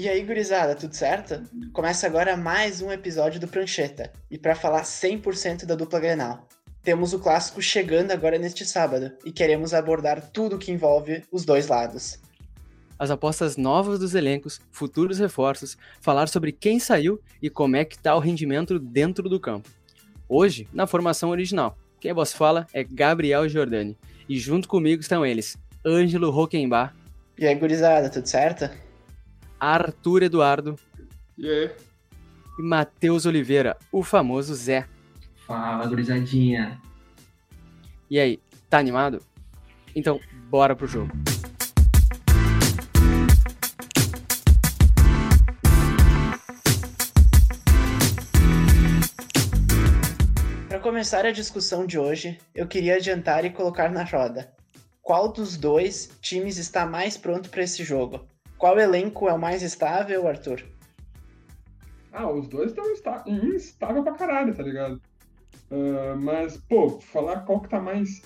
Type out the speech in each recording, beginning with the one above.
E aí, gurizada, tudo certo? Começa agora mais um episódio do Prancheta. E para falar 100% da dupla Grenal. Temos o clássico chegando agora neste sábado e queremos abordar tudo que envolve os dois lados. As apostas novas dos elencos, futuros reforços, falar sobre quem saiu e como é que tá o rendimento dentro do campo. Hoje, na formação original, quem vos fala é Gabriel Giordani. E junto comigo estão eles, Ângelo Roquembar. E aí, gurizada, tudo certo? Arthur Eduardo. E aí? E Matheus Oliveira, o famoso Zé. Fala, gurizadinha. E aí, tá animado? Então, bora pro jogo. Para começar a discussão de hoje, eu queria adiantar e colocar na roda. Qual dos dois times está mais pronto para esse jogo? Qual elenco é o mais estável, Arthur? Ah, os dois estão está... instável pra caralho, tá ligado? Uh, mas, pô, falar qual que tá mais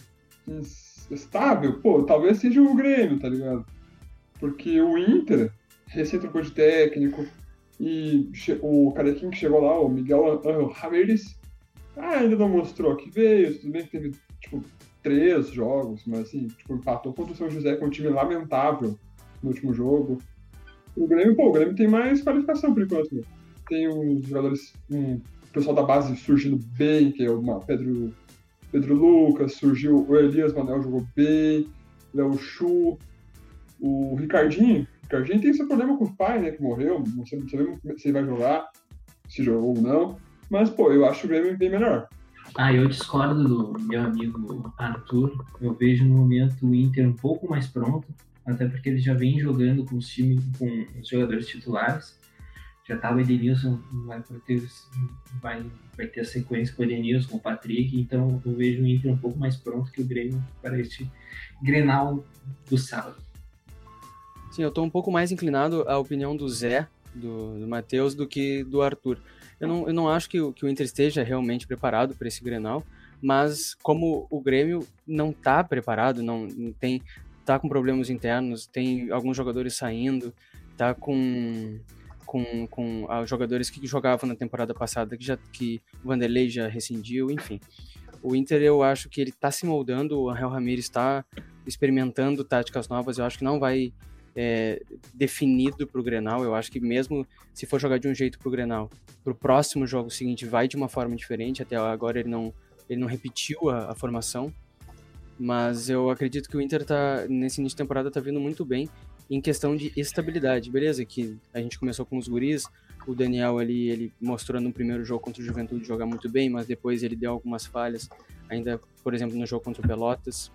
estável, pô, talvez seja o Grêmio, tá ligado? Porque o Inter, recém trocou de técnico, e o carequinho que chegou lá, o Miguel Ramírez, ah, ainda não mostrou que veio, tudo bem que teve, tipo, três jogos, mas assim, tipo, empatou contra o São José com um time lamentável no último jogo. O Grêmio, pô, o Grêmio tem mais qualificação por enquanto, né? Tem uns jogadores, um pessoal da base surgindo bem, que é o Pedro, Pedro Lucas, surgiu o Elias Manel jogou bem, Léo Chu, o Ricardinho. O Ricardinho tem esse problema com o pai, né, que morreu, não sabemos se ele vai jogar, se jogou ou não. Mas, pô, eu acho o Grêmio bem melhor. Ah, eu discordo do meu amigo Arthur. Eu vejo no momento o Inter um pouco mais pronto até porque ele já vem jogando com os times, com os jogadores titulares. Já estava o Edenilson, vai ter, vai, vai ter a sequência com o Edenilson, com o Patrick, então eu vejo o Inter um pouco mais pronto que o Grêmio para este Grenal do sábado. Sim, eu estou um pouco mais inclinado à opinião do Zé, do, do Matheus, do que do Arthur. Eu não, eu não acho que, que o Inter esteja realmente preparado para esse Grenal, mas como o Grêmio não está preparado, não tem tá com problemas internos, tem alguns jogadores saindo, tá com com, com ah, jogadores que jogavam na temporada passada que já que o Vanderlei já rescindiu, enfim. O Inter eu acho que ele está se moldando, o Angel Ramirez está experimentando táticas novas, eu acho que não vai é, definido para o Grenal. Eu acho que mesmo se for jogar de um jeito para o Grenal, para o próximo jogo seguinte vai de uma forma diferente. Até agora ele não, ele não repetiu a, a formação. Mas eu acredito que o Inter tá, nesse início de temporada tá vindo muito bem em questão de estabilidade, beleza? Que a gente começou com os guris, o Daniel ali, ele mostrou no primeiro jogo contra o Juventude jogar muito bem, mas depois ele deu algumas falhas, ainda, por exemplo, no jogo contra o Pelotas.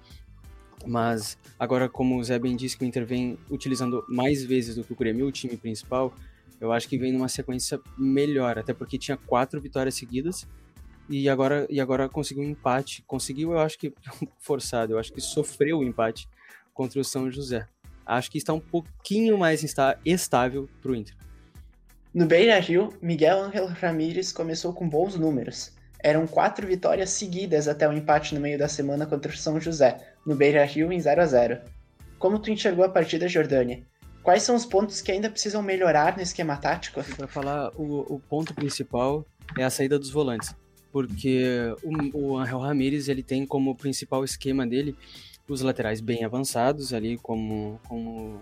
Mas agora, como o Zé bem disse, que o Inter vem utilizando mais vezes do que o Grêmio, o time principal, eu acho que vem numa sequência melhor, até porque tinha quatro vitórias seguidas e agora, e agora conseguiu um empate. Conseguiu, eu acho que forçado, eu acho que sofreu o um empate contra o São José. Acho que está um pouquinho mais estável para o Inter. No Beira Rio, Miguel Ángel Ramírez começou com bons números. Eram quatro vitórias seguidas até o empate no meio da semana contra o São José, no Beira Rio em 0 a 0 Como tu enxergou a partida, Jordânia? Quais são os pontos que ainda precisam melhorar no esquema tático? Para falar, o, o ponto principal é a saída dos volantes porque o, o Angel Ramírez ele tem como principal esquema dele os laterais bem avançados ali como, como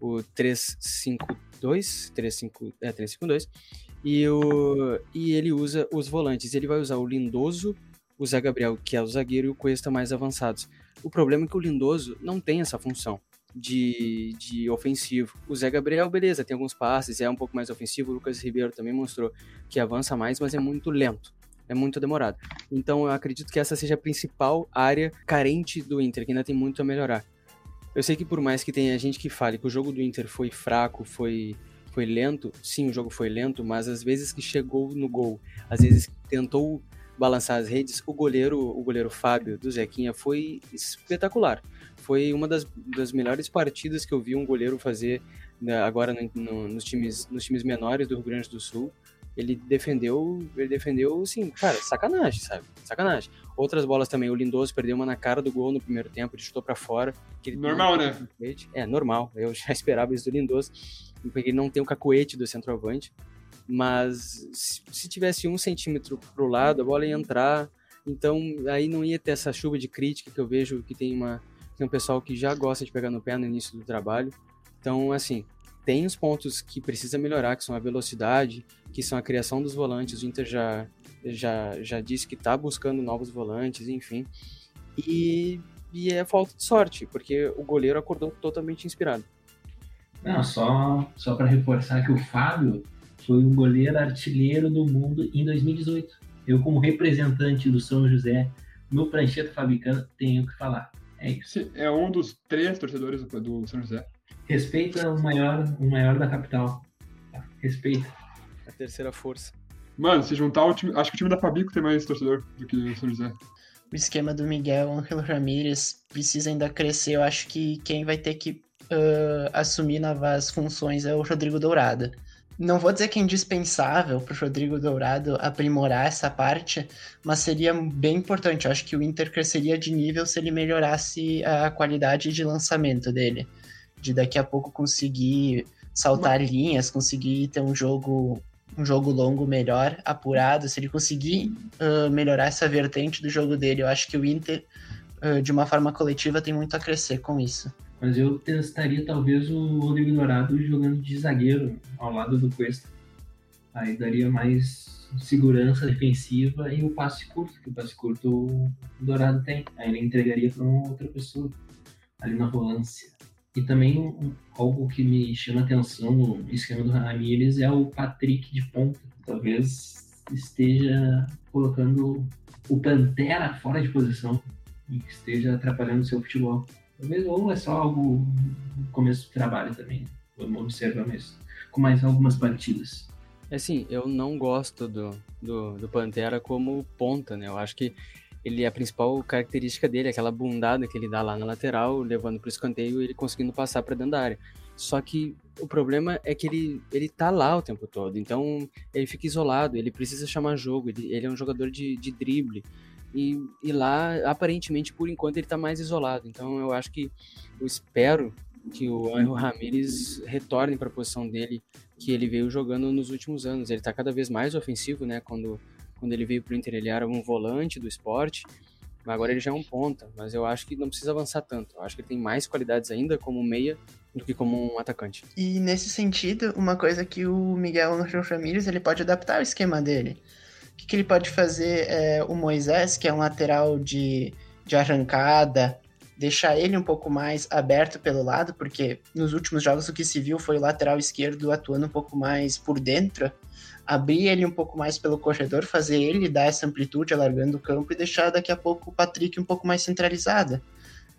o 352, 35, é 352 e o e ele usa os volantes, ele vai usar o Lindoso, o Zé Gabriel, que é o zagueiro e o Cuesta mais avançados. O problema é que o Lindoso não tem essa função de, de ofensivo. O Zé Gabriel, beleza, tem alguns passes, é um pouco mais ofensivo. O Lucas Ribeiro também mostrou que avança mais, mas é muito lento é muito demorado. Então eu acredito que essa seja a principal área carente do Inter, que ainda tem muito a melhorar. Eu sei que por mais que tenha gente que fale que o jogo do Inter foi fraco, foi, foi lento, sim, o jogo foi lento, mas às vezes que chegou no gol, às vezes que tentou balançar as redes, o goleiro, o goleiro Fábio do Zequinha foi espetacular. Foi uma das, das melhores partidas que eu vi um goleiro fazer né, agora no, no, nos, times, nos times menores do Rio Grande do Sul ele defendeu, ele defendeu, assim, cara, sacanagem, sabe? Sacanagem. Outras bolas também, o Lindoso perdeu uma na cara do gol no primeiro tempo, ele chutou para fora. normal, né? É, normal. Eu já esperava isso do Lindoso, porque ele não tem o cacoete do centroavante. Mas se, se tivesse um centímetro pro lado, a bola ia entrar. Então aí não ia ter essa chuva de crítica que eu vejo que tem uma tem um pessoal que já gosta de pegar no pé no início do trabalho. Então, assim, tem os pontos que precisa melhorar, que são a velocidade, que são a criação dos volantes. O Inter já, já, já disse que está buscando novos volantes, enfim. E, e é falta de sorte, porque o goleiro acordou totalmente inspirado. Não, só, só para reforçar que o Fábio foi o goleiro artilheiro do mundo em 2018. Eu, como representante do São José no Prancheta Fabricano, tenho que falar. É isso. É um dos três torcedores do, do São José. Respeita o maior, o maior da capital. Respeita. Terceira força. Mano, se juntar o time. Acho que o time da Fabico tem mais torcedor do que o São José. O esquema do Miguel Angelo Ramírez precisa ainda crescer. Eu acho que quem vai ter que uh, assumir novas funções é o Rodrigo Dourado. Não vou dizer que é indispensável para o Rodrigo Dourado aprimorar essa parte, mas seria bem importante. Eu acho que o Inter cresceria de nível se ele melhorasse a qualidade de lançamento dele de daqui a pouco conseguir saltar Mas... linhas, conseguir ter um jogo um jogo longo melhor, apurado, se ele conseguir uh, melhorar essa vertente do jogo dele, eu acho que o Inter, uh, de uma forma coletiva, tem muito a crescer com isso. Mas eu testaria talvez o Rodrigo Dourado jogando de zagueiro ao lado do Cuesta. Aí daria mais segurança defensiva e o passe curto, que o passe curto o Dourado tem. Aí ele entregaria para outra pessoa ali na volância. E também algo que me chama atenção no esquema do Ramírez é o Patrick de ponta. Talvez esteja colocando o Pantera fora de posição e esteja atrapalhando seu futebol. Talvez ou é só algo no começo do trabalho também. Vamos observar mesmo. Com mais algumas partidas. É assim, eu não gosto do, do, do Pantera como ponta, né? Eu acho que ele a principal característica dele, aquela bundada que ele dá lá na lateral, levando para o escanteio e ele conseguindo passar para dentro da área. Só que o problema é que ele, ele tá lá o tempo todo, então ele fica isolado, ele precisa chamar jogo, ele, ele é um jogador de, de drible. E, e lá, aparentemente, por enquanto, ele tá mais isolado. Então eu acho que eu espero que o Anjo Ramírez retorne para a posição dele que ele veio jogando nos últimos anos. Ele tá cada vez mais ofensivo, né? Quando quando ele veio para o Inter, ele era um volante do esporte, mas agora ele já é um ponta. Mas eu acho que não precisa avançar tanto. Eu acho que ele tem mais qualidades ainda como meia do que como um atacante. E nesse sentido, uma coisa que o Miguel Ramírez ele pode adaptar o esquema dele. O que, que ele pode fazer é, o Moisés, que é um lateral de, de arrancada, deixar ele um pouco mais aberto pelo lado, porque nos últimos jogos o que se viu foi o lateral esquerdo atuando um pouco mais por dentro abrir ele um pouco mais pelo corredor, fazer ele dar essa amplitude alargando o campo e deixar daqui a pouco o Patrick um pouco mais centralizada,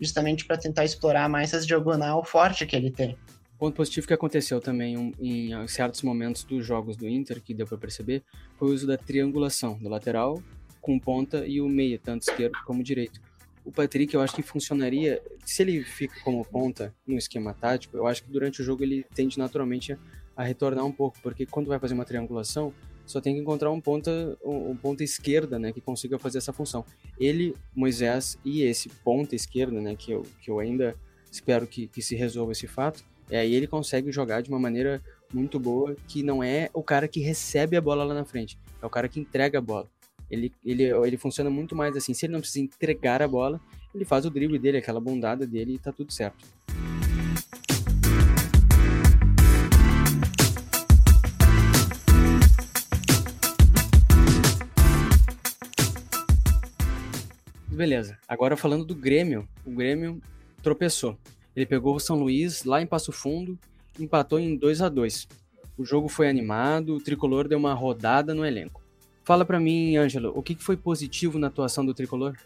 justamente para tentar explorar mais essa diagonal forte que ele tem. Ponto positivo que aconteceu também em certos momentos dos jogos do Inter, que deu para perceber, foi o uso da triangulação do lateral com ponta e o meia, tanto esquerdo como direito. O Patrick, eu acho que funcionaria, se ele fica como ponta no esquema tático, eu acho que durante o jogo ele tende naturalmente a a retornar um pouco, porque quando vai fazer uma triangulação, só tem que encontrar um ponta, um, ponta esquerda, né, que consiga fazer essa função. Ele, Moisés e esse ponta esquerda, né, que eu, que eu ainda espero que, que se resolva esse fato, é aí ele consegue jogar de uma maneira muito boa, que não é o cara que recebe a bola lá na frente, é o cara que entrega a bola. Ele, ele, ele funciona muito mais assim, se ele não precisa entregar a bola, ele faz o drible dele, aquela bondada dele e tá tudo certo. Beleza. Agora falando do Grêmio, o Grêmio tropeçou. Ele pegou o São Luís lá em Passo Fundo, empatou em 2 a 2 O jogo foi animado, o tricolor deu uma rodada no elenco. Fala para mim, Ângelo, o que foi positivo na atuação do tricolor?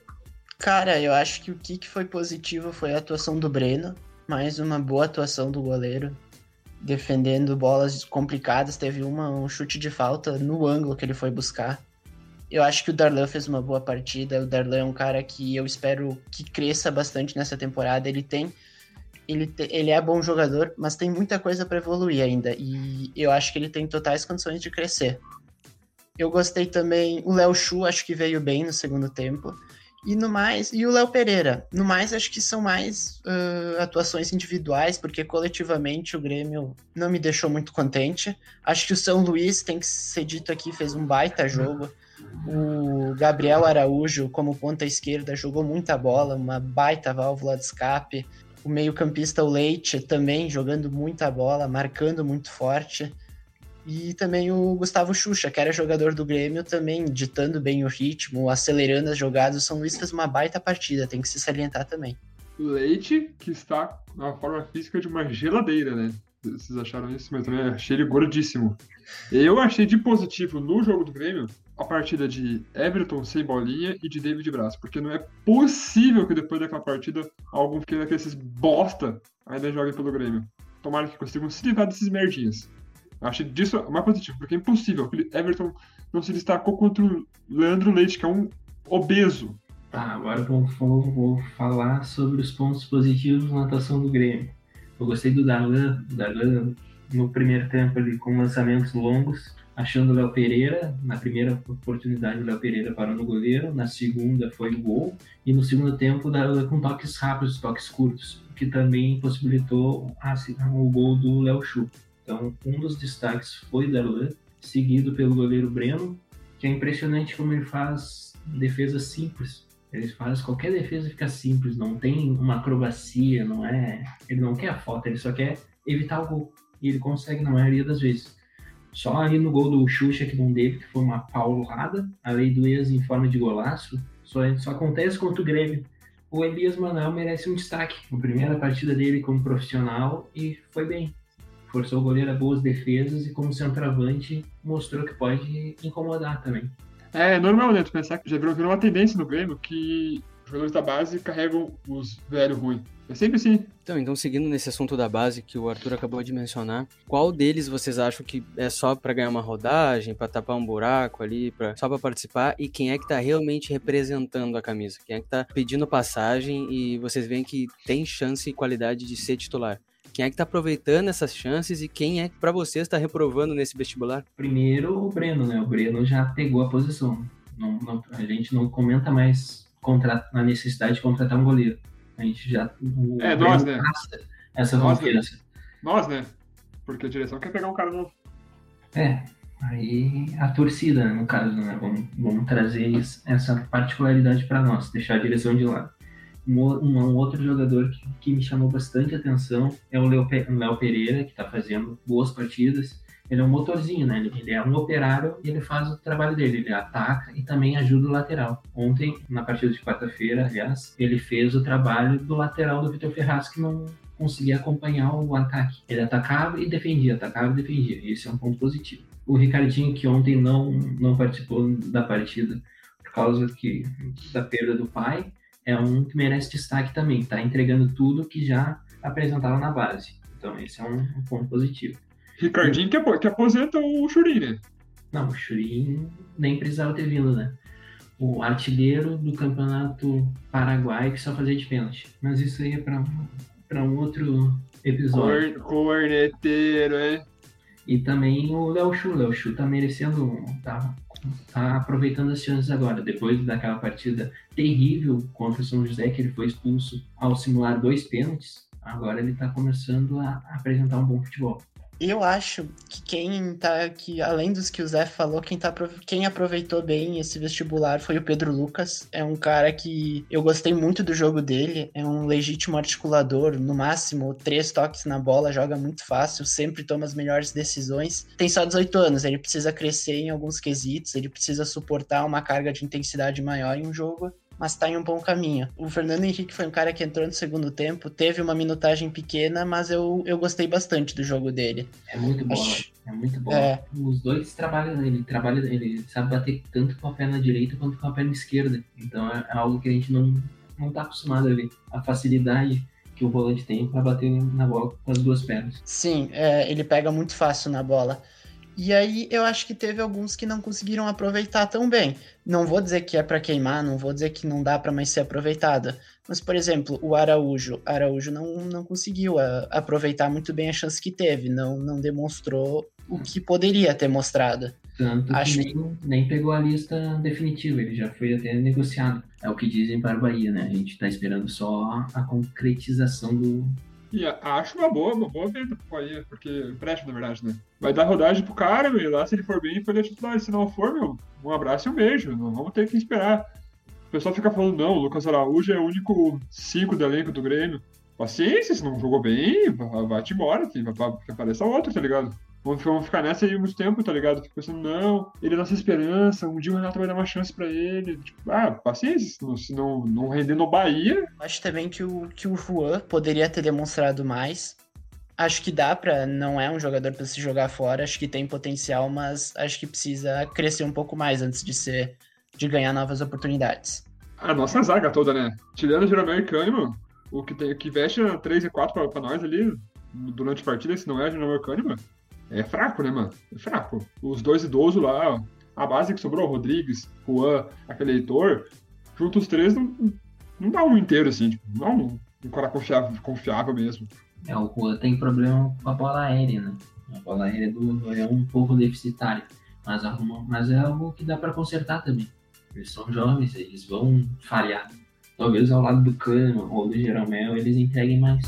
Cara, eu acho que o que foi positivo foi a atuação do Breno, mais uma boa atuação do goleiro, defendendo bolas complicadas. Teve uma, um chute de falta no ângulo que ele foi buscar. Eu acho que o Darlan fez uma boa partida. O Darlan é um cara que eu espero que cresça bastante nessa temporada. Ele tem. Ele, te, ele é bom jogador, mas tem muita coisa para evoluir ainda. E eu acho que ele tem totais condições de crescer. Eu gostei também. O Léo Chu, acho que veio bem no segundo tempo. E no mais, e o Léo Pereira. No mais, acho que são mais uh, atuações individuais, porque coletivamente o Grêmio não me deixou muito contente. Acho que o São Luís, tem que ser dito aqui, fez um baita jogo. O Gabriel Araújo, como ponta esquerda, jogou muita bola, uma baita válvula de escape. O meio-campista, o Leite, também jogando muita bola, marcando muito forte. E também o Gustavo Xuxa, que era jogador do Grêmio, também ditando bem o ritmo, acelerando as jogadas. O São Luís fez uma baita partida, tem que se salientar também. Leite, que está na forma física de uma geladeira, né? Vocês acharam isso? Mas também achei ele gordíssimo. Eu achei de positivo no jogo do Grêmio a partida de Everton sem bolinha e de David Braz, porque não é possível que depois daquela partida algum pequeno desses bosta ainda jogue pelo Grêmio. Tomara que consigam se livrar desses merdinhas. Acho disso mais positivo, porque é impossível. Everton não se destacou contra o Leandro Leite, que é um obeso. Tá, agora vou, vou, vou falar sobre os pontos positivos na atuação do Grêmio. Eu gostei do Darlan, Darlan no primeiro tempo ali com lançamentos longos, achando o Léo Pereira. Na primeira oportunidade, o Léo Pereira parou no goleiro, na segunda foi o gol, e no segundo tempo, com toques rápidos, toques curtos, que também possibilitou o gol do Léo Chu. Então, um dos destaques foi Darlan, seguido pelo goleiro Breno, que é impressionante como ele faz defesa simples. Ele faz qualquer defesa fica simples, não tem uma acrobacia, não é. Ele não quer a foto, ele só quer evitar o gol. E ele consegue na maioria das vezes. Só ali no gol do Xuxa que não deve, que foi uma paulada, a lei do ex em forma de golaço, só, só acontece contra o Grêmio. O Elias Manuel merece um destaque. A primeira partida dele como profissional e foi bem forçou o goleiro a boas defesas e como centroavante mostrou que pode incomodar também. É normal, né? Tu pensar que já virou, virou uma tendência no Grêmio que os jogadores da base carregam os velhos ruins. É sempre assim. Então, então, seguindo nesse assunto da base que o Arthur acabou de mencionar, qual deles vocês acham que é só para ganhar uma rodagem, para tapar um buraco ali, pra, só para participar? E quem é que tá realmente representando a camisa? Quem é que tá pedindo passagem e vocês veem que tem chance e qualidade de ser titular? Quem é que tá aproveitando essas chances e quem é que para vocês está reprovando nesse vestibular? Primeiro o Breno, né? O Breno já pegou a posição. Não, não, a gente não comenta mais contra, a necessidade de contratar um goleiro. A gente já. é, nós, né? Essa nós, confiança. Né? Nós, né? Porque a direção quer pegar um cara novo. É, aí a torcida, no caso, né? Vamos, vamos trazer essa particularidade para nós, deixar a direção de lado. Um, um, outro jogador que, que, me chamou bastante atenção é o Léo, Léo Pereira, que está fazendo boas partidas. Ele é um motorzinho, né? Ele, é um operário e ele faz o trabalho dele. Ele ataca e também ajuda o lateral. Ontem, na partida de quarta-feira, aliás, ele fez o trabalho do lateral do Vitor Ferraz, que não conseguia acompanhar o ataque. Ele atacava e defendia, atacava e defendia. Esse é um ponto positivo. O Ricardinho, que ontem não, não participou da partida por causa que, da perda do pai, é um que merece destaque também, está entregando tudo que já apresentava na base. Então esse é um, um ponto positivo. Ricardinho que, que aposenta o Churin, né? Não, o Churin nem precisava ter vindo, né? O artilheiro do campeonato paraguai que só fazia de pênalti. Mas isso aí é para um outro episódio. Corneteiro, é? E também o Léo Chu. O Léo Chu tá merecendo. Tá tá aproveitando as chances agora, depois daquela partida terrível contra o São José, que ele foi expulso ao simular dois pênaltis, agora ele tá começando a apresentar um bom futebol. Eu acho que quem tá aqui, além dos que o Zé falou, quem, tá, quem aproveitou bem esse vestibular foi o Pedro Lucas. É um cara que eu gostei muito do jogo dele. É um legítimo articulador, no máximo três toques na bola, joga muito fácil, sempre toma as melhores decisões. Tem só 18 anos, ele precisa crescer em alguns quesitos, ele precisa suportar uma carga de intensidade maior em um jogo mas está em um bom caminho. O Fernando Henrique foi um cara que entrou no segundo tempo, teve uma minutagem pequena, mas eu, eu gostei bastante do jogo dele. É muito bom, Acho... é muito bom. É. Os dois trabalham, ele trabalha, ele sabe bater tanto com a perna direita quanto com a perna esquerda. Então é algo que a gente não não está acostumado a ver. A facilidade que o volante tem para bater na bola com as duas pernas. Sim, é, ele pega muito fácil na bola. E aí eu acho que teve alguns que não conseguiram aproveitar tão bem. Não vou dizer que é para queimar, não vou dizer que não dá para mais ser aproveitada. Mas, por exemplo, o Araújo. Araújo não, não conseguiu a, aproveitar muito bem a chance que teve, não, não demonstrou o que poderia ter mostrado. Tanto Acho que nem, nem pegou a lista definitiva, ele já foi até negociado. É o que dizem para a Bahia, né? A gente tá esperando só a concretização do. E acho uma boa, uma boa venda pro Bahia, porque empréstimo, na verdade, né? Vai dar rodagem pro cara, meu, e lá se ele for bem, foi titular. Se não for, meu, um abraço e um beijo. Não vamos ter que esperar. O pessoal fica falando, não, o Lucas Araújo é o único 5 do elenco do Grêmio. Paciência, se não jogou bem, vai- vai-te embora, que apareça outro, tá ligado? Vamos ficar, nessa aí muito tempo, tá ligado? Fico pensando, não, ele é nossa esperança, um dia o Renato vai dar uma chance pra ele. Tipo, ah, paciência, se não, não, não render no Bahia, Acho também que o, que o Juan poderia ter demonstrado mais. Acho que dá pra. Não é um jogador pra se jogar fora. Acho que tem potencial, mas acho que precisa crescer um pouco mais antes de ser. de ganhar novas oportunidades. A nossa zaga toda, né? Tirando o Jeromel e Kahneman, o que, tem, o que veste a 3 e 4 pra, pra nós ali durante a partida, se não é o Jeromel e Kahneman, é fraco, né, mano? É fraco. Os dois idosos lá, a base que sobrou, Rodrigues, Juan, aquele Heitor, junto os três não, não dá um inteiro, assim, tipo, não é um, cara confiável, confiável mesmo. É, o Juan tem problema com a bola aérea, né? A bola aérea do, é um pouco deficitária. Mas, mas é algo que dá para consertar também. Eles são jovens, eles vão falhar. Talvez ao lado do Kahneman ou do Jeromel eles entreguem mais.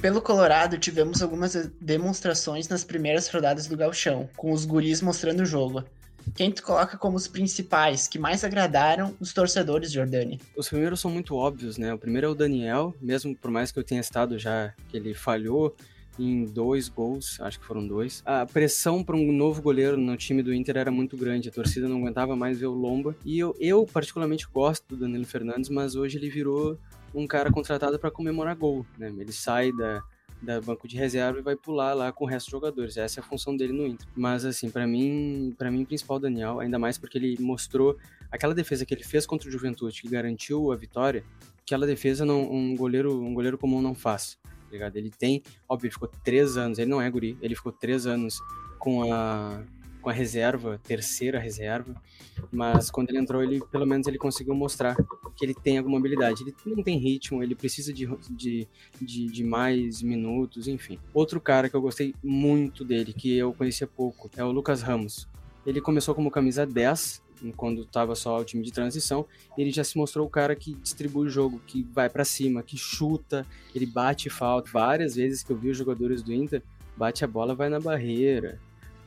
Pelo Colorado, tivemos algumas demonstrações nas primeiras rodadas do Gauchão, com os guris mostrando o jogo. Quem tu coloca como os principais, que mais agradaram os torcedores, Jordani? Os primeiros são muito óbvios, né? O primeiro é o Daniel, mesmo por mais que eu tenha estado já que ele falhou em dois gols, acho que foram dois. A pressão para um novo goleiro no time do Inter era muito grande, a torcida não aguentava mais ver o Lomba. E eu, eu particularmente gosto do Danilo Fernandes, mas hoje ele virou um cara contratado para comemorar gol, né? Ele sai da da banco de reserva e vai pular lá com o resto dos jogadores. Essa é a função dele no Inter. Mas assim, para mim, para mim principal Daniel, ainda mais porque ele mostrou aquela defesa que ele fez contra o Juventude que garantiu a vitória. Aquela defesa não, um goleiro um goleiro comum não faz. Tá ligado? Ele tem, óbvio, ele ficou três anos. Ele não é guri. Ele ficou três anos com a com a reserva, terceira reserva, mas quando ele entrou, ele pelo menos ele conseguiu mostrar que ele tem alguma habilidade. Ele não tem ritmo, ele precisa de, de, de, de mais minutos, enfim. Outro cara que eu gostei muito dele, que eu conhecia pouco, é o Lucas Ramos. Ele começou como camisa 10, quando estava só o time de transição, ele já se mostrou o cara que distribui o jogo, que vai para cima, que chuta, ele bate falta. Várias vezes que eu vi os jogadores do Inter, bate a bola, vai na barreira,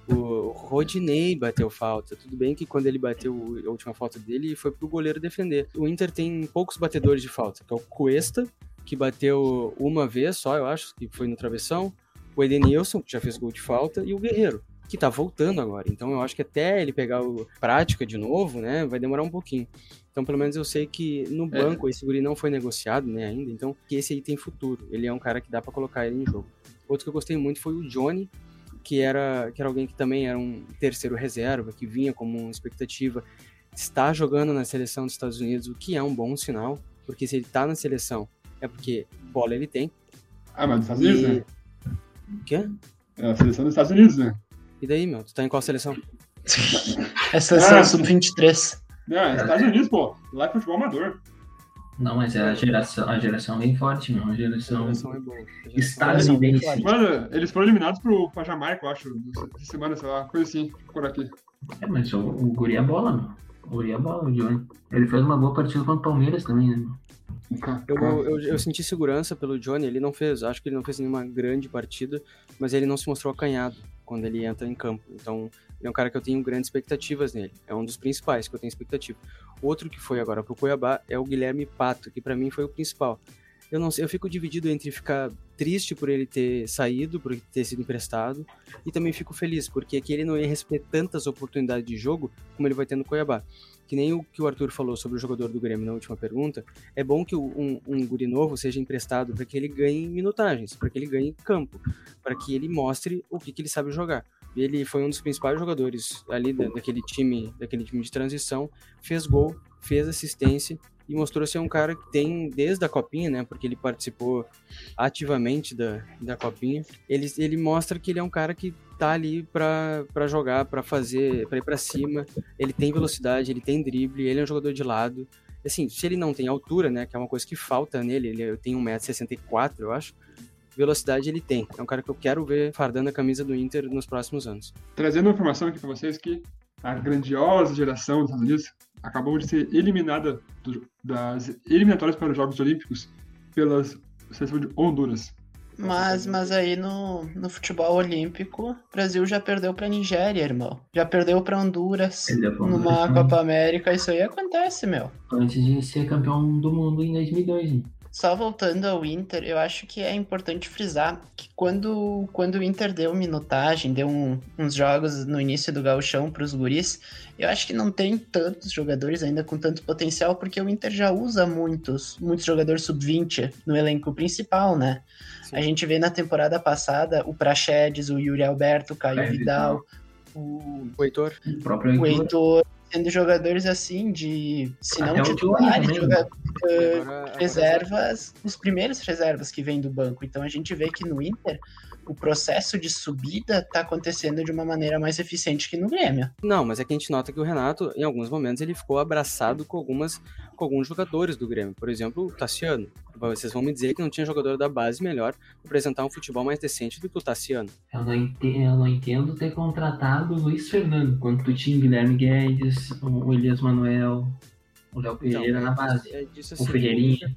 o Rodinei bateu falta. Tudo bem que quando ele bateu a última falta dele foi pro goleiro defender. O Inter tem poucos batedores de falta, que é o Cuesta, que bateu uma vez só, eu acho, que foi no travessão. O Edenilson, que já fez gol de falta, e o Guerreiro, que tá voltando agora. Então eu acho que até ele pegar o prática de novo, né, vai demorar um pouquinho. Então, pelo menos eu sei que no banco é. esse guri não foi negociado, né, ainda. Então, que esse aí tem futuro. Ele é um cara que dá para colocar ele em jogo. Outro que eu gostei muito foi o Johnny, que era, que era alguém que também era um terceiro reserva, que vinha como uma expectativa, está jogando na seleção dos Estados Unidos, o que é um bom sinal, porque se ele está na seleção é porque bola ele tem. Ah, mas dos Estados Unidos, e... né? O quê? É a seleção dos Estados Unidos, né? E daí, meu? Tu tá em qual seleção? É a seleção ah, sub-23. Não, é Estados Unidos, pô. Lá é futebol amador. Não, mas é a geração, a geração bem forte, meu. A geração, A geração é é estadunidense. forte. Mano, eles foram eliminados pro, pra Jamaica, eu acho, essa semana, sei lá, coisa assim, por aqui. É, mas o, o guri é bola, meu. O guri é bola, o Johnny. Ele fez uma boa partida contra o Palmeiras também, né? meu? Eu, eu, eu senti segurança pelo Johnny, ele não fez, acho que ele não fez nenhuma grande partida, mas ele não se mostrou acanhado quando ele entra em campo. Então, ele é um cara que eu tenho grandes expectativas nele. É um dos principais que eu tenho expectativa. Outro que foi agora pro Cuiabá é o Guilherme Pato, que para mim foi o principal. Eu não sei, eu fico dividido entre ficar triste por ele ter saído, por ter sido emprestado, e também fico feliz, porque aqui ele não ia receber tantas oportunidades de jogo como ele vai ter no Cuiabá. Que nem o que o Arthur falou sobre o jogador do Grêmio na última pergunta, é bom que um, um guri novo seja emprestado para que ele ganhe minutagens, para que ele ganhe campo, para que ele mostre o que, que ele sabe jogar. Ele foi um dos principais jogadores ali da, daquele time, daquele time de transição, fez gol, fez assistência e mostrou ser um cara que tem desde a copinha, né? Porque ele participou ativamente da, da copinha. Ele, ele mostra que ele é um cara que tá ali para jogar, para fazer, para ir para cima. Ele tem velocidade, ele tem drible, ele é um jogador de lado. Assim, se ele não tem altura, né, que é uma coisa que falta nele, ele tem 1,64m, eu acho, velocidade ele tem. É um cara que eu quero ver fardando a camisa do Inter nos próximos anos. Trazendo uma informação aqui para vocês que a grandiosa geração dos Estados Unidos acabou de ser eliminada do, das eliminatórias para os Jogos Olímpicos pelas seleção de Honduras. Mas, mas aí no, no futebol olímpico, o Brasil já perdeu pra Nigéria, irmão. Já perdeu pra Honduras numa Copa América. Isso aí acontece, meu. Antes de ser campeão do mundo em 2002, né? Só voltando ao Inter, eu acho que é importante frisar que quando, quando o Inter deu minutagem, deu um- uns jogos no início do gauchão para os guris, eu acho que não tem tantos jogadores ainda com tanto potencial, porque o Inter já usa muitos, muitos jogadores sub-20 no elenco principal, né? Sim. A gente vê na temporada passada o Praxedes, o Yuri Alberto, o Caio Caio Vidal, o, O Heitor, O próprio o Heitor. Sendo jogadores assim de, se não Até titulares, Johnny também, joga- agora- agora- reservas, os primeiros reservas que vêm do banco. Então a gente vê que no Inter o processo de subida está acontecendo de uma maneira mais eficiente que no Grêmio. Não, mas é que a gente nota que o Renato, em alguns momentos, ele ficou abraçado com algumas com alguns jogadores do Grêmio. Por exemplo, o Tassiano. Vocês vão me dizer que não tinha jogador da base melhor pra apresentar um futebol mais decente do que o Tassiano. Eu não, entendo, eu não entendo ter contratado o Luiz Fernando, quando tu tinha o Guilherme Guedes, o Elias Manuel, o Léo Pereira na base. É disso O assim, Ferreirinha.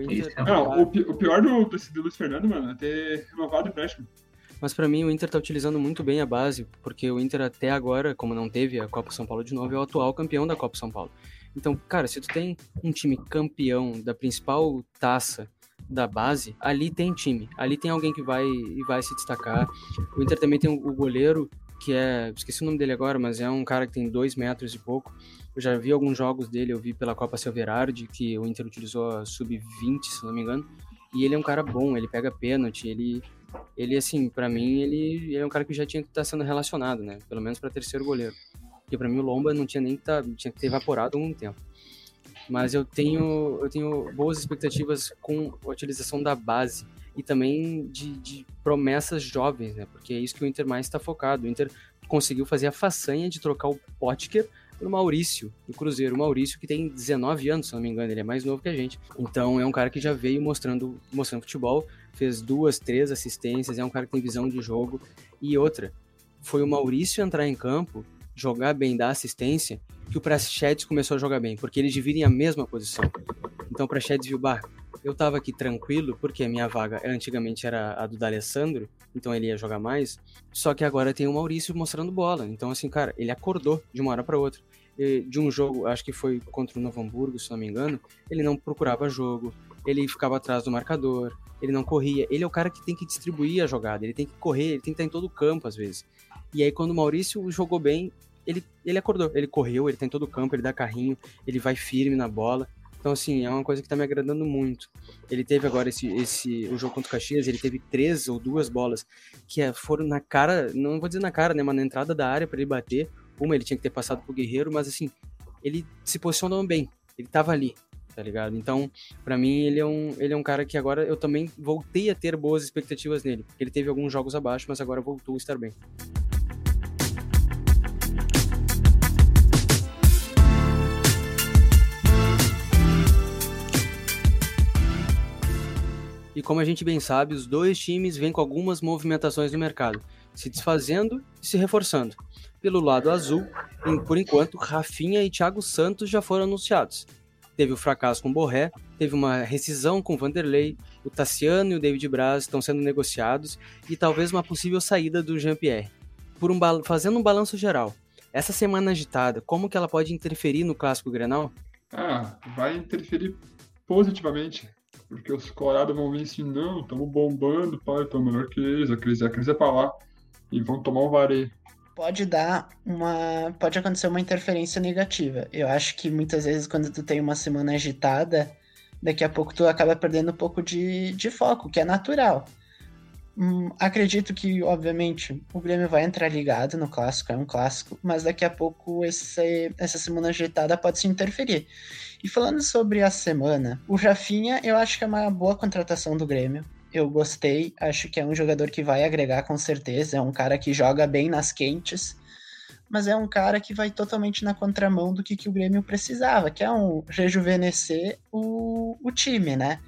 Inter, é Não, o, o pior do, desse do Luiz Fernando, mano, é ter renovado o empréstimo. Mas pra mim o Inter tá utilizando muito bem a base, porque o Inter até agora, como não teve a Copa São Paulo de novo, é o atual campeão da Copa São Paulo. Então, cara, se tu tem um time campeão da principal taça da base, ali tem time, ali tem alguém que vai e vai se destacar. O Inter também tem o o goleiro que é, esqueci o nome dele agora, mas é um cara que tem dois metros e pouco. Eu já vi alguns jogos dele, eu vi pela Copa Silverardi, que o Inter utilizou a sub-20, se não me engano. E ele é um cara bom, ele pega pênalti, ele ele, assim, pra mim, ele, ele é um cara que já tinha que estar sendo relacionado, né? Pelo menos pra terceiro goleiro. Porque pra mim o Lomba não tinha nem que tá, tinha que ter evaporado há um tempo. Mas eu tenho, eu tenho boas expectativas com a utilização da base e também de, de promessas jovens, né? Porque é isso que o Inter mais está focado. O Inter conseguiu fazer a façanha de trocar o Potker pelo Maurício, do Cruzeiro. O Maurício, que tem 19 anos, se não me engano, ele é mais novo que a gente. Então é um cara que já veio mostrando, mostrando futebol, fez duas, três assistências, é um cara que tem visão de jogo. E outra, foi o Maurício entrar em campo, jogar bem, dar assistência, que o Prachedes começou a jogar bem, porque eles dividem a mesma posição. Então o Prachedes viu, bah, eu tava aqui tranquilo, porque a minha vaga antigamente era a do D'Alessandro, então ele ia jogar mais, só que agora tem o Maurício mostrando bola. Então, assim, cara, ele acordou de uma hora para outra. De um jogo, acho que foi contra o Novo Hamburgo, se não me engano, ele não procurava jogo, ele ficava atrás do marcador, ele não corria. Ele é o cara que tem que distribuir a jogada, ele tem que correr, ele tem que estar em todo o campo às vezes. E aí, quando o Maurício jogou bem, ele, ele acordou, ele correu, ele tá em todo o campo, ele dá carrinho, ele vai firme na bola. Então, assim, é uma coisa que tá me agradando muito. Ele teve agora esse, esse o jogo contra o Caxias, ele teve três ou duas bolas que eh, foram na cara, não vou dizer na cara, né, mas na entrada da área para ele bater. Uma ele tinha que ter passado pro Guerreiro, mas assim, ele se posicionou bem, ele tava ali, tá ligado? Então, pra mim, ele é um, ele é um cara que agora eu também voltei a ter boas expectativas nele, ele teve alguns jogos abaixo, mas agora voltou a estar bem. E como a gente bem sabe, os dois times vêm com algumas movimentações no mercado, se desfazendo e se reforçando. Pelo lado azul, por enquanto, Rafinha e Thiago Santos já foram anunciados. Teve o fracasso com Borré, teve uma rescisão com Vanderlei, o Tassiano e o David Braz estão sendo negociados e talvez uma possível saída do Jean-Pierre. Um fazendo um balanço geral, essa semana agitada, como que ela pode interferir no clássico Grenal? Ah, vai interferir positivamente. Porque os colorados vão vir assim, não, estamos bombando, pai, estamos melhor que eles, a crise, a crise é pra lá. E vão tomar um vareio. Pode dar uma. Pode acontecer uma interferência negativa. Eu acho que muitas vezes, quando tu tem uma semana agitada, daqui a pouco tu acaba perdendo um pouco de, de foco, que é natural. Hum, acredito que, obviamente, o Grêmio vai entrar ligado no clássico, é um clássico, mas daqui a pouco esse, essa semana agitada pode se interferir. E falando sobre a semana, o Rafinha eu acho que é uma boa contratação do Grêmio. Eu gostei, acho que é um jogador que vai agregar com certeza, é um cara que joga bem nas quentes, mas é um cara que vai totalmente na contramão do que, que o Grêmio precisava, que é um rejuvenescer o, o time, né?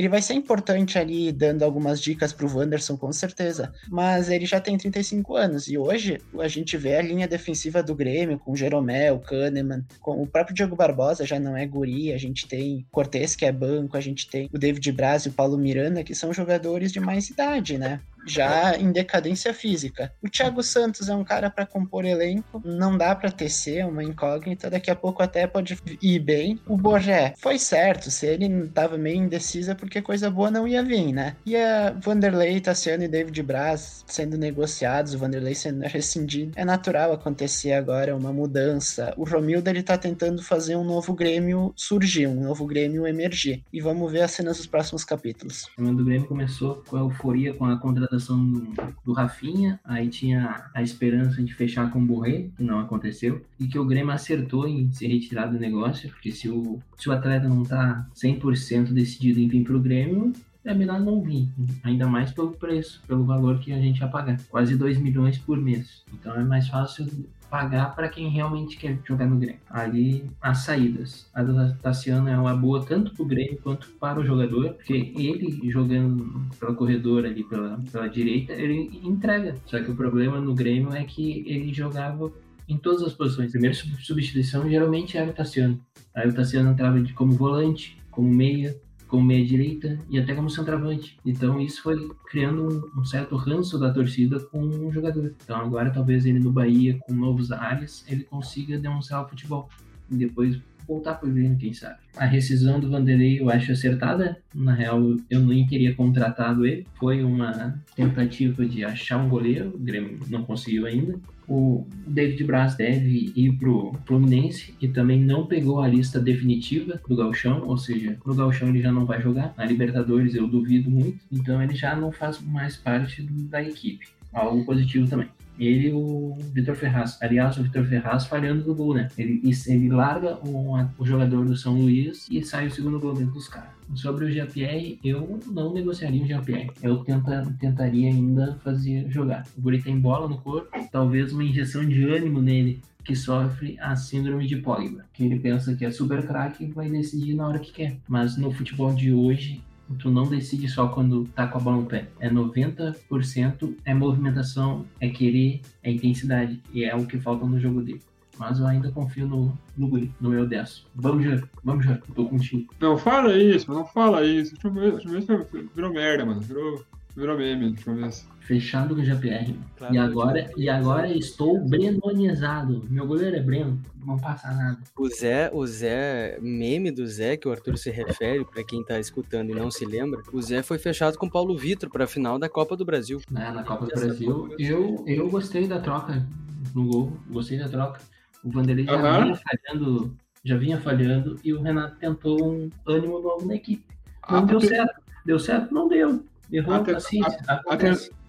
Ele vai ser importante ali, dando algumas dicas pro Wanderson, com certeza. Mas ele já tem 35 anos. E hoje a gente vê a linha defensiva do Grêmio, com o Jeromel, Kahneman, com o próprio Diego Barbosa já não é guri. A gente tem Cortez, que é banco, a gente tem o David Braz e o Paulo Miranda, que são jogadores de mais idade, né? Já em decadência física. O Thiago Santos é um cara para compor elenco, não dá para tecer, é uma incógnita, daqui a pouco até pode ir bem. O Borgé foi certo, se ele tava meio indeciso é porque coisa boa não ia vir, né? E a Vanderlei, Tassiano e David Braz sendo negociados, o Vanderlei sendo rescindido, é natural acontecer agora uma mudança. O Romildo ele tá tentando fazer um novo Grêmio surgir, um novo Grêmio emergir. E vamos ver as cenas dos próximos capítulos. O Grêmio começou com a euforia com a contratação contratação do, do Rafinha, aí tinha a esperança de fechar com o Borré, que não aconteceu, e que o Grêmio acertou em se retirar do negócio, porque se o, se o atleta não tá 100% decidido em vir pro Grêmio, é melhor não vir, ainda mais pelo preço, pelo valor que a gente ia pagar, quase 2 milhões por mês. Então é mais fácil pagar para quem realmente quer jogar no Grêmio. Ali, as saídas. A do Tassiano é uma boa tanto para o Grêmio quanto para o jogador, porque ele jogando pela corredor ali, pela, pela direita, ele entrega. Só que o problema no Grêmio é que ele jogava em todas as posições. Primeira substituição geralmente era o Tassiano. Aí o Tassiano entrava como volante, como meia, como meia direita e até como centroavante. Então isso foi criando um, um, certo ranço da torcida com o jogador. Então agora talvez ele no Bahia com novos áreas ele consiga demonstrar o futebol e depois voltar pro Grêmio, quem sabe. A rescisão do Vanderlei eu acho acertada. Na real, eu nem teria contratado ele. Foi uma tentativa de achar um goleiro. O Grêmio não conseguiu ainda o David Braz deve ir pro Fluminense e também não pegou a lista definitiva do Galchão, ou seja, no Galchão ele já não vai jogar, na Libertadores eu duvido muito, então ele já não faz mais parte da equipe. Algo positivo também ele e o Vitor Ferraz. Aliás, o Vitor Ferraz falhando do gol, né? Ele, ele larga o, o jogador do São Luís e sai o segundo gol dentro dos caras. Sobre o GPR, eu não negociaria o GPR. Eu tenta, tentaria ainda fazer jogar. O Guri tem bola no corpo, talvez uma injeção de ânimo nele que sofre a síndrome de Pogba, que ele pensa que é super craque e vai decidir na hora que quer. Mas no futebol de hoje, tu não decide só quando tá com a bola no pé. É 90% é movimentação, é querer, é intensidade. E é o que falta no jogo dele. Mas eu ainda confio no, no no meu décimo. Vamos, já, vamos, já, tô contigo. Não fala isso, não fala isso. Deixa eu ver, virou merda, mano. Virou, virou meme, eu ver. Fechado com o GPR. Claro, e agora, e agora estou brenonizado. Meu goleiro é Breno, não passa nada. O Zé, o Zé, meme do Zé, que o Arthur se refere, para quem tá escutando e não se lembra, o Zé foi fechado com o Paulo Vitor pra final da Copa do Brasil. É, na Copa do Brasil. Eu, eu gostei da troca no gol, gostei da troca. O Vanderlei já uhum. vinha falhando, já vinha falhando, e o Renato tentou um ânimo novo na equipe. Não ah, deu certo. Deu certo? Não deu. Errou, até, assim,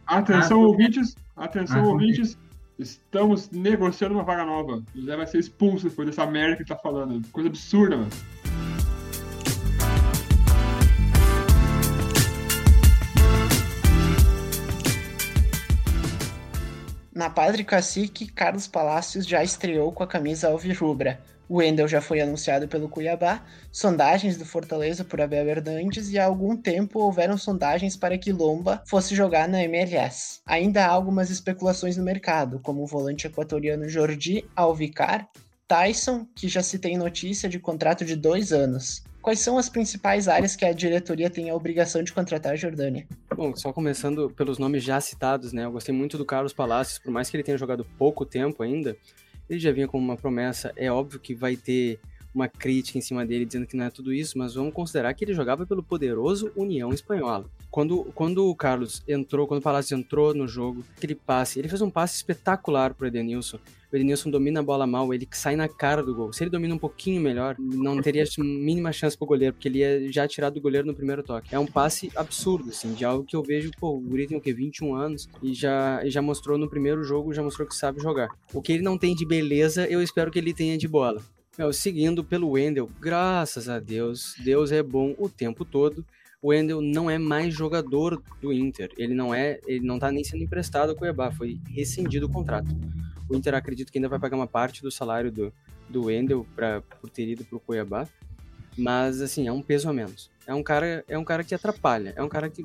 Atenção, ah, ouvintes, atenção, ah, ouvintes. Estamos negociando uma vaga nova. O Zé vai ser expulso depois dessa merda que ele tá falando. Coisa absurda, mano. Na Padre Cacique, Carlos Palácios já estreou com a camisa alvirrubra. O Wendel já foi anunciado pelo Cuiabá, sondagens do Fortaleza por Abel Hernandes e há algum tempo houveram sondagens para que Lomba fosse jogar na MLS. Ainda há algumas especulações no mercado, como o volante equatoriano Jordi Alvicar, Tyson, que já se tem notícia de contrato de dois anos. Quais são as principais áreas que a diretoria tem a obrigação de contratar a Jordânia? Bom, só começando pelos nomes já citados, né? Eu gostei muito do Carlos Palacios, por mais que ele tenha jogado pouco tempo ainda, ele já vinha como uma promessa. É óbvio que vai ter uma crítica em cima dele dizendo que não é tudo isso, mas vamos considerar que ele jogava pelo poderoso União Espanhola. Quando, quando o Carlos entrou, quando o Palácio entrou no jogo, aquele passe, ele fez um passe espetacular pro Edenilson. O Edenilson domina a bola mal, ele sai na cara do gol. Se ele domina um pouquinho melhor, não teria mínima chance pro goleiro, porque ele ia já tirar do goleiro no primeiro toque. É um passe absurdo, assim, de algo que eu vejo, pô, o Guri tem o quê? 21 anos e já, já mostrou no primeiro jogo, já mostrou que sabe jogar. O que ele não tem de beleza, eu espero que ele tenha de bola. Meu, seguindo pelo Wendel, graças a Deus, Deus é bom o tempo todo. O Wendel não é mais jogador do Inter. Ele não é, ele não tá nem sendo emprestado ao Cuiabá, foi rescindido o contrato. O Inter acredito que ainda vai pagar uma parte do salário do, do Wendel pra, por ter ido pro Cuiabá. Mas, assim, é um peso a menos. É um cara, é um cara que atrapalha. É um cara que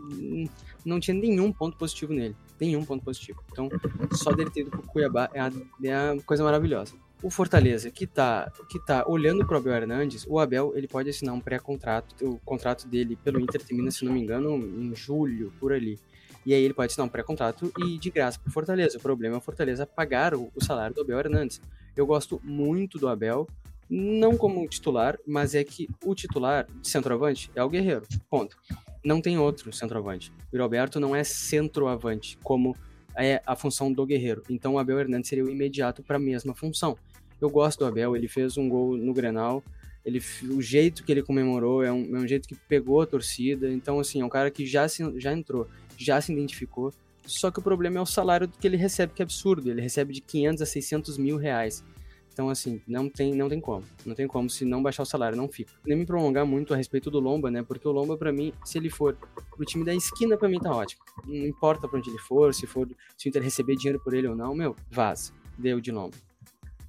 não tinha nenhum ponto positivo nele. Nenhum ponto positivo. Então, só dele ter ido pro Cuiabá é a, é a coisa maravilhosa. O Fortaleza, que tá, que tá olhando pro Abel Hernandes, o Abel ele pode assinar um pré-contrato. O contrato dele pelo Inter termina, se não me engano, em julho, por ali. E aí ele pode assinar um pré-contrato e de graça pro Fortaleza. O problema é o Fortaleza pagar o, o salário do Abel Hernandes. Eu gosto muito do Abel, não como titular, mas é que o titular de centroavante é o Guerreiro. Ponto. Não tem outro centroavante. O Roberto não é centroavante, como é a função do Guerreiro. Então o Abel Hernandes seria o imediato para a mesma função. Eu gosto do Abel, ele fez um gol no Grenal, ele, o jeito que ele comemorou é um, é um jeito que pegou a torcida, então assim, é um cara que já, se, já entrou, já se identificou, só que o problema é o salário que ele recebe, que é absurdo, ele recebe de 500 a 600 mil reais. Então, assim, não tem, não tem como. Não tem como, se não baixar o salário, não fica. Nem me prolongar muito a respeito do Lomba, né? Porque o Lomba, para mim, se ele for pro time da esquina, para mim tá ótimo. Não importa pra onde ele for, se for, se o Inter receber dinheiro por ele ou não, meu, vaza. Deu de Lomba.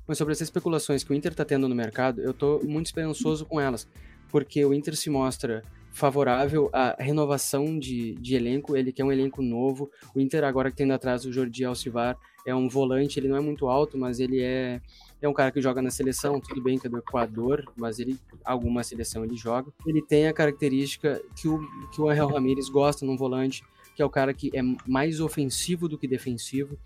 Mas sobre essas especulações que o Inter tá tendo no mercado, eu tô muito esperançoso com elas. Porque o Inter se mostra favorável à renovação de, de elenco, ele quer um elenco novo. O Inter, agora que tem atrás o Jordi Alcivar, é um volante, ele não é muito alto, mas ele é é um cara que joga na seleção, tudo bem que é do Equador, mas ele alguma seleção ele joga. Ele tem a característica que o que o Angel Ramírez gosta num volante, que é o cara que é mais ofensivo do que defensivo.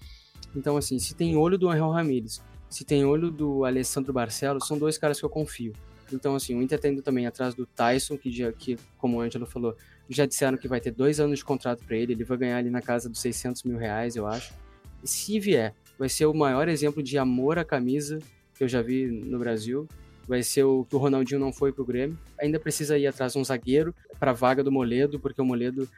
Então assim, se tem olho do Angel Ramírez, se tem olho do Alessandro Barcelos, são dois caras que eu confio. Então, assim, o Inter tá indo também atrás do Tyson, que, já, que como o Ângelo falou, já disseram que vai ter dois anos de contrato para ele, ele vai ganhar ali na casa dos 600 mil reais, eu acho. E se vier vai ser o maior exemplo de amor à camisa que eu já vi no Brasil. Vai ser o que o Ronaldinho não foi pro Grêmio. Ainda precisa ir atrás de um zagueiro para vaga do Moledo, porque o Moledo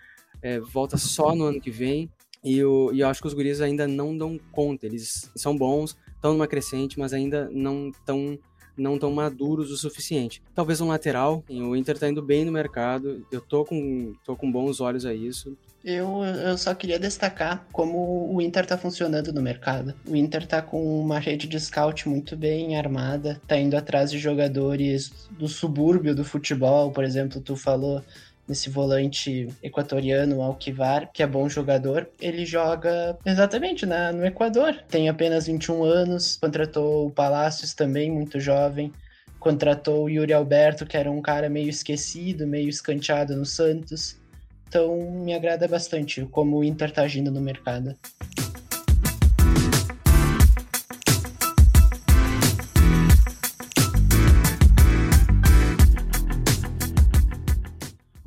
é, volta só no ano que vem. E, o, e eu acho que os guris ainda não dão conta. Eles são bons, estão numa crescente, mas ainda não estão não tão maduros o suficiente. Talvez um lateral. O Inter tá indo bem no mercado. Eu tô com, tô com bons olhos a isso. Eu, eu só queria destacar como o Inter tá funcionando no mercado. O Inter tá com uma rede de scout muito bem armada, tá indo atrás de jogadores do subúrbio do futebol, por exemplo, tu falou nesse volante equatoriano, Alquivar, que é bom jogador, ele joga exatamente na, no Equador. Tem apenas 21 anos, contratou o Palácios também, muito jovem. Contratou o Yuri Alberto, que era um cara meio esquecido, meio escanteado no Santos. Então me agrada bastante como o Inter tá agindo no mercado.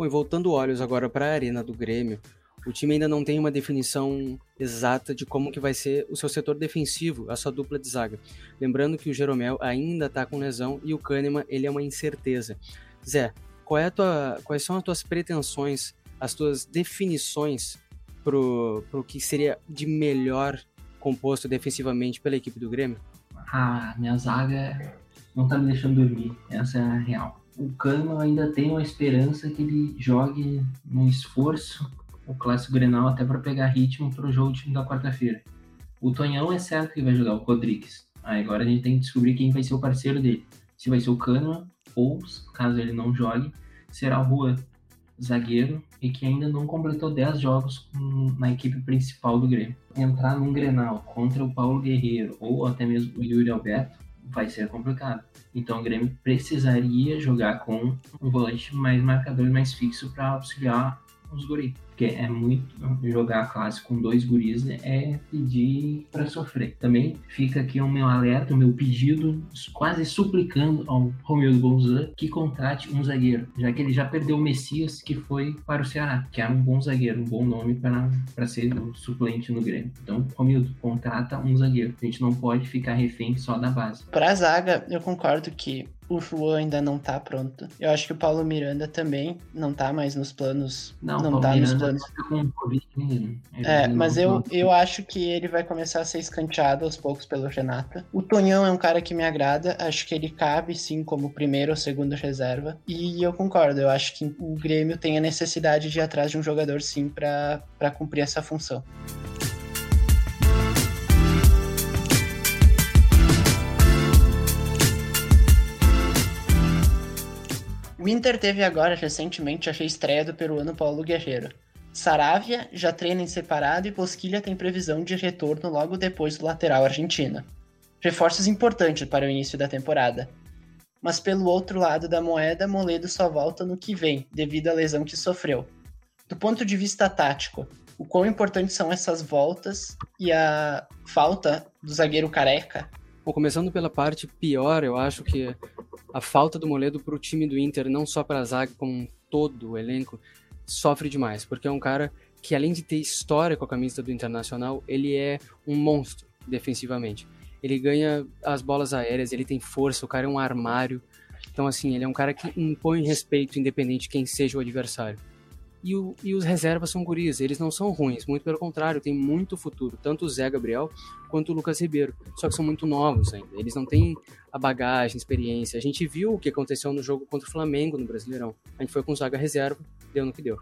E voltando olhos agora para a arena do Grêmio, o time ainda não tem uma definição exata de como que vai ser o seu setor defensivo, a sua dupla de zaga. Lembrando que o Jeromel ainda está com lesão e o Kahneman ele é uma incerteza. Zé, é tua, quais são as tuas pretensões as tuas definições pro, pro que seria de melhor composto defensivamente pela equipe do Grêmio? Ah, minha zaga não tá me deixando dormir, essa é a real. O Kahneman ainda tem uma esperança que ele jogue no esforço o clássico Grenal até para pegar ritmo para o jogo time da quarta-feira. O Tonhão é certo que vai jogar o Rodrigues. Aí agora a gente tem que descobrir quem vai ser o parceiro dele. Se vai ser o Kahneman ou, caso ele não jogue, será o Juan zagueiro e que ainda não completou 10 jogos na equipe principal do Grêmio. Entrar num Grenal contra o Paulo Guerreiro ou até mesmo o Yuri Alberto vai ser complicado. Então o Grêmio precisaria jogar com um volante mais marcador mais fixo para auxiliar os guris. Porque é muito jogar clássico com dois guris é pedir para sofrer. Também fica aqui o meu alerta, o meu pedido, quase suplicando ao Romildo Bolzan que contrate um zagueiro, já que ele já perdeu o Messias, que foi para o Ceará, que era um bom zagueiro, um bom nome para ser o suplente no Grêmio. Então, Romildo, contrata um zagueiro. A gente não pode ficar refém só da base. Para a zaga, eu concordo que o Juan ainda não tá pronto. Eu acho que o Paulo Miranda também não tá mais nos planos. Não, não tá Miranda nos planos. Tá com COVID, é, mas eu, eu acho que ele vai começar a ser escanteado aos poucos pelo Renata. O Tonhão é um cara que me agrada. Acho que ele cabe sim como primeiro ou segundo reserva. E eu concordo, eu acho que o Grêmio tem a necessidade de ir atrás de um jogador sim para cumprir essa função. O Inter teve agora recentemente a estreia do peruano Paulo Guerreiro. Saravia já treina em separado e Bosquilha tem previsão de retorno logo depois do lateral argentino. Reforços importantes para o início da temporada. Mas pelo outro lado da moeda, Moledo só volta no que vem, devido à lesão que sofreu. Do ponto de vista tático, o quão importantes são essas voltas e a falta do zagueiro careca? Bom, começando pela parte pior, eu acho que a falta do Moledo para o time do Inter, não só para a zaga, como todo o elenco, sofre demais, porque é um cara que além de ter história com a camisa do Internacional, ele é um monstro defensivamente. Ele ganha as bolas aéreas, ele tem força, o cara é um armário. Então, assim, ele é um cara que impõe respeito, independente de quem seja o adversário. E, o, e os reservas são guris, eles não são ruins, muito pelo contrário, tem muito futuro, tanto o Zé Gabriel quanto o Lucas Ribeiro, só que são muito novos ainda, eles não têm a bagagem, experiência. A gente viu o que aconteceu no jogo contra o Flamengo no Brasileirão, a gente foi com zaga reserva, deu no que deu.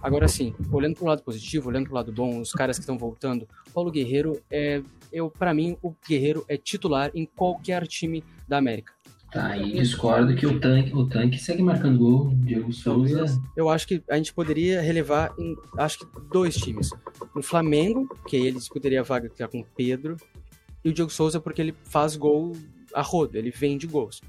Agora sim, olhando para o lado positivo, olhando para o lado bom, os caras que estão voltando, Paulo Guerreiro é, eu para mim o Guerreiro é titular em qualquer time da América. Tá, e discordo que o tanque, o tanque segue marcando gol, Diego Souza. Eu acho que a gente poderia relevar em acho que dois times. O Flamengo, que ele discutiria a vaga que tá com o Pedro, e o Diego Souza porque ele faz gol a roda, ele vende gols.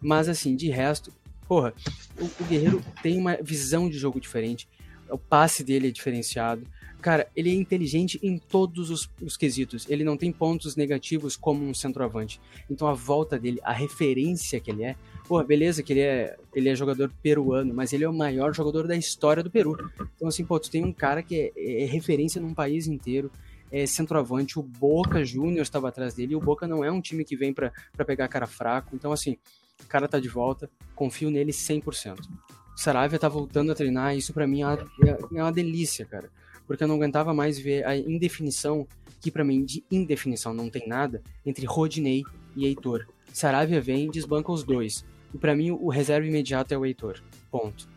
Mas assim, de resto, porra, o, o Guerreiro tem uma visão de jogo diferente, o passe dele é diferenciado. Cara, ele é inteligente em todos os, os, quesitos. Ele não tem pontos negativos como um centroavante. Então a volta dele, a referência que ele é. Pô, beleza que ele é, ele é jogador peruano, mas ele é o maior jogador da história do Peru. Então, assim, pô, tu tem um cara que é, é referência num país inteiro. É centroavante, o Boca Juniors estava atrás dele. E o Boca não é um time que vem para pegar cara fraco. Então, assim, o cara tá de volta. Confio nele 100%. O Saravia tá voltando a treinar. Isso para mim é uma, é uma delícia, cara porque eu não aguentava mais ver a indefinição, que para mim de indefinição não tem nada, entre Rodinei e Heitor. Saravia vem e desbanca os dois. E para mim o reserva imediato é o Heitor. Ponto.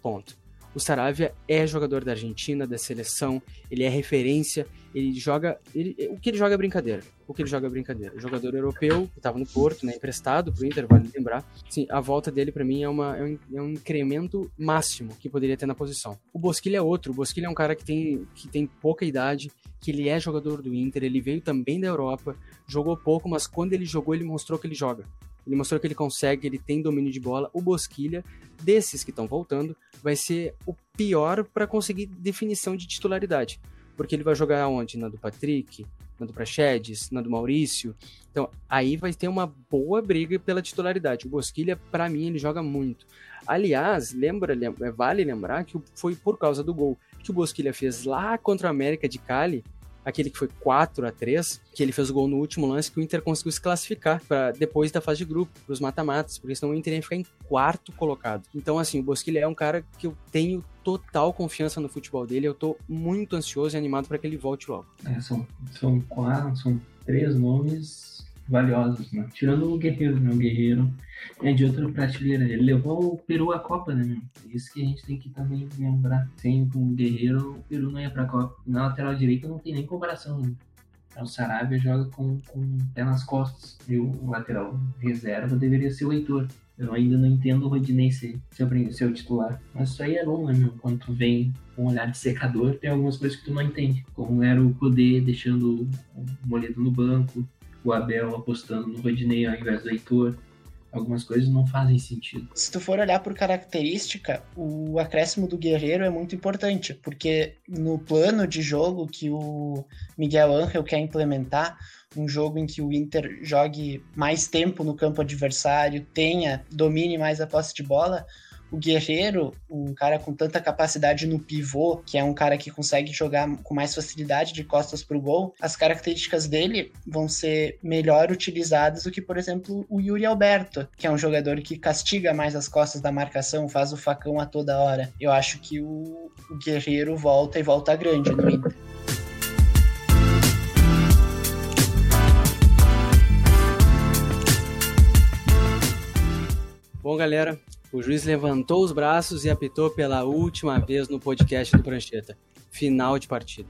Ponto. O Saravia é jogador da Argentina, da seleção, ele é referência, ele joga. Ele, o que ele joga é brincadeira. O que ele joga é brincadeira. O jogador europeu, que estava no Porto, né, emprestado pro Inter, vale lembrar. Sim, a volta dele, para mim, é, uma, é um, é, um, incremento máximo que poderia ter na posição. O Bosquilha é outro. O Bosquilha é um cara que tem, que tem pouca idade, que ele é jogador do Inter, ele veio também da Europa, jogou pouco, mas quando ele jogou, ele mostrou que ele joga. Ele mostrou que ele consegue, ele tem domínio de bola. O Bosquilha, desses que estão voltando, vai ser o pior para conseguir definição de titularidade. Porque ele vai jogar onde? Na do Patrick, na do Prachedes, na do Maurício. Então, aí vai ter uma boa briga pela titularidade. O Bosquilha, para mim, ele joga muito. Aliás, lembra, lembra, vale lembrar que foi por causa do gol que o Bosquilha fez lá contra a América de Cali aquele que foi 4 a 3 que ele fez o gol no último lance, que o Inter conseguiu se classificar para depois da fase de grupo, para os mata-matas, porque senão o Inter ia ficar em quarto colocado. Então, assim, o Bosquilha é um cara que eu tenho total confiança no futebol dele, eu tô muito ansioso e animado para que ele volte logo. É, são, são quatro, são três nomes valiosos, né? Tirando o Guerreiro, né? O Guerreiro é de outra prateleira. Ele levou o Peru à Copa, né? É isso que a gente tem que também lembrar. Sem o Guerreiro, o Peru não ia pra Copa. Na lateral direita não tem nem comparação, né? O Sarabia joga com, com o pé nas costas. E o lateral reserva deveria ser o Heitor. Eu ainda não entendo o Rodinei ser, o titular. Mas isso aí é bom, né, meu? Quando tu vem com um olhar de secador, tem algumas coisas que tu não entende. Como era o Kudê deixando o Moledo no banco, o Abel apostando no Rodinei ao invés do Heitor. Algumas coisas não fazem sentido. Se tu for olhar por característica, o acréscimo do Guerreiro é muito importante, porque no plano de jogo que o Miguel Angel quer implementar, um jogo em que o Inter jogue mais tempo no campo adversário, tenha, domine mais a posse de bola, o Guerreiro, um cara com tanta capacidade no pivô, que é um cara que consegue jogar com mais facilidade de costas para o gol, as características dele vão ser melhor utilizadas do que, por exemplo, o Yuri Alberto, que é um jogador que castiga mais as costas da marcação, faz o facão a toda hora. Eu acho que o, o Guerreiro volta e volta grande no Inter. Bom, galera, o juiz levantou os braços e apitou pela última vez no podcast do Prancheta. Final de partida.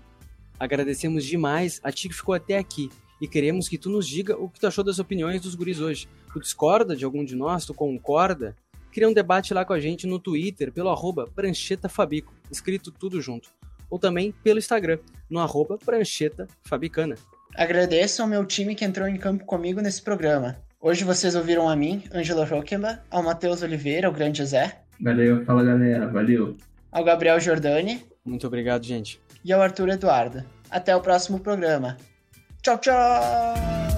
Agradecemos demais a ti que ficou até aqui e queremos que tu nos diga o que tu achou das opiniões dos guris hoje. Tu discorda de algum de nós? Tu concorda? cria um debate lá com a gente no Twitter, pelo arroba pranchetafabico, escrito tudo junto. Ou também pelo Instagram, no arroba pranchetafabicana. Agradeço ao meu time que entrou em campo comigo nesse programa. Hoje vocês ouviram a mim, Ângela Roquemba, ao Matheus Oliveira, o grande José. Valeu, fala galera, valeu. Ao Gabriel Jordani. Muito obrigado, gente. E ao Arthur Eduardo. Até o próximo programa. Tchau, tchau!